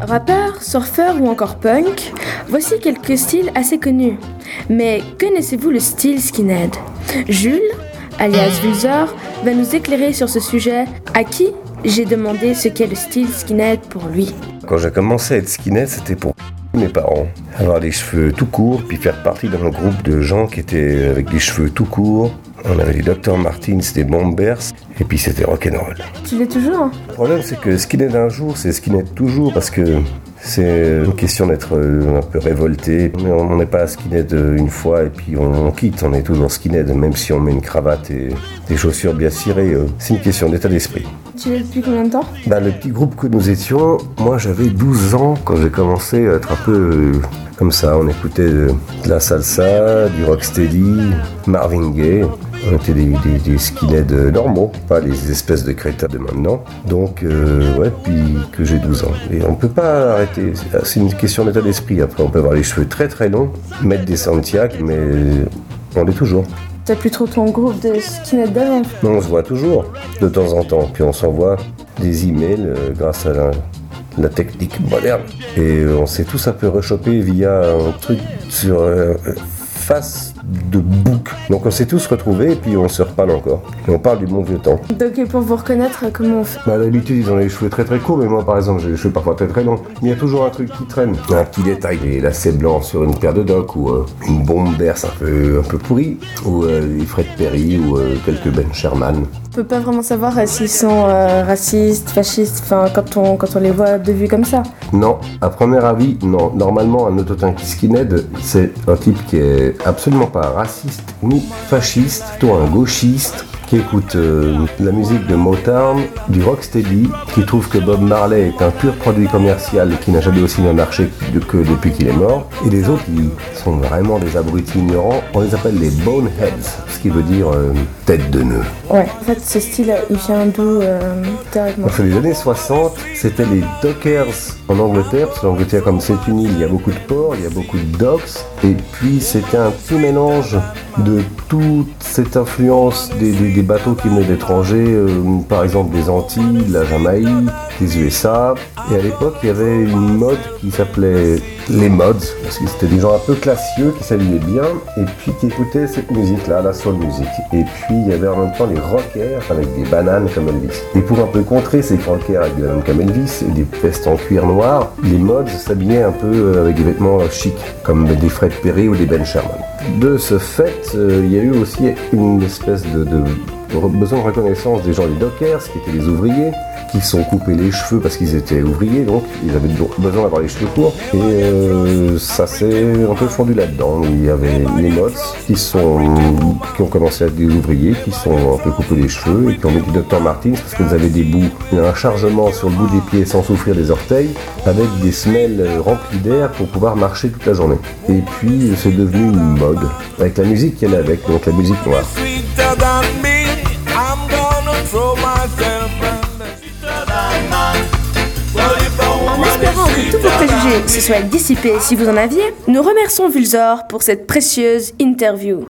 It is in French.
Rappeur, surfeur ou encore punk, voici quelques styles assez connus. Mais connaissez-vous le style skinhead? Jules, alias Vulzor, va nous éclairer sur ce sujet, à qui j'ai demandé ce qu'est le style skinhead pour lui? Quand j'ai commencé à être skinhead, c'était pour mes parents. Avoir les cheveux tout courts, puis faire partie d'un groupe de gens qui étaient avec des cheveux tout courts. On avait les Dr Martins, des Bombers, et puis c'était rock'n'roll. Tu l'es toujours Le problème, c'est que skinhead un jour, c'est skinhead toujours, parce que c'est une question d'être euh, un peu révolté. Mais on n'est pas skinhead une fois et puis on, quitte. On est toujours skinhead, même si on met une cravate et des chaussures bien cirées. Euh, c'est une question d'état d'esprit. Tu l'es depuis combien de temps bah, Le petit groupe que nous étions, moi j'avais 12 ans quand j'ai commencé à être un peu euh, comme ça. On écoutait de, la salsa, du rocksteady, Marvin Gaye. On était des, des, skinheads normaux, pas les espèces de crétins de maintenant. Donc, ouais, puis que j'ai 12 ans. Et on peut pas arrêter c'est une question d'état d'esprit. Après, on peut avoir les cheveux très très longs, mettre des Santiago, mais on est toujours. T'as plus trop ton groupe de skinhead d'avant Non, on se voit toujours, de temps en temps. Puis on s'envoie des emails euh, grâce à la, technique moderne. Et euh, on s'est tous un peu rechoppé via un truc sur euh, face de bouc. Donc on s'est tous retrouvés et puis on se reparle encore. Et on parle du bon vieux temps. Donc pour vous reconnaître, comment on fait? Bah, D'habitude ils ont les cheveux très très courts, mais moi par exemple j'ai les cheveux parfois très très longs. Mais il y a toujours un truc qui traîne. Un petit détail, les lacets blancs sur une paire de docks ou euh, une bombe berce un peu, un peu pourrie. Ou euh, Fred Perry ou euh, quelques Ben Sherman. On peut pas vraiment savoir s'ils sont racistes, fascistes, enfin quand on, quand on les voit de vue comme ça. Non, à premier avis, non. Normalement un autotank skinhead, c'est un type qui est absolument pas raciste ni fasciste, plutôt un gauchiste qui écoute euh, la musique de Motown, du rocksteady, qui trouve que Bob Marley est un pur produit commercial qui n'a jamais aussi bien marché que depuis qu'il est mort, et les autres qui sont vraiment des abrutis ignorants, on les appelle les boneheads, ce qui veut dire euh, tête de nœud. Ouais, en fait ce style il vient d'où euh, Dans les années 60, c'était les Dockers en Angleterre, parce que l'Angleterre comme c'est une île, il y a beaucoup de ports, il y a beaucoup de docks, et puis c'était un petit mélange de toute cette influence des, bateaux qui venaient d'étrangers, euh, par exemple des Antilles, la Jamaïque, des USA. Et à l'époque, il y avait une mode qui s'appelait les mods, parce que c'était des gens un peu classieux qui s'habillaient bien et puis qui écoutaient cette musique-là, la soul music. Et puis il y avait en même temps les rockers avec des bananes comme Elvis. Et pour un peu contrer ces rockers avec des bananes comme Elvis et des vestes en cuir noir, les mods s'habillaient un peu euh, avec des vêtements chics, comme des Fred Perry ou des Ben Sherman. De ce fait, euh, il y a eu aussi une espèce de, besoin de reconnaissance des gens des dockers, qui étaient les ouvriers, qui sont coupés les cheveux parce qu'ils étaient ouvriers, donc ils avaient besoin d'avoir les cheveux courts. Et euh, ça s'est un peu fondu là-dedans. Il y avait les mods qui, sont, qui ont commencé à être des ouvriers, qui sont un peu coupés les cheveux et qui ont mis du Dr Martins parce vous avez des bouts, un chargement sur le bout des pieds sans souffrir des orteils, avec des semelles remplies d'air pour pouvoir marcher toute la journée. Et puis c'est devenu une mode, avec la musique qui est avec, donc la musique noire. Que tous vos préjugés se soient dissipés si vous en aviez, nous remercions Vulzor pour cette précieuse interview.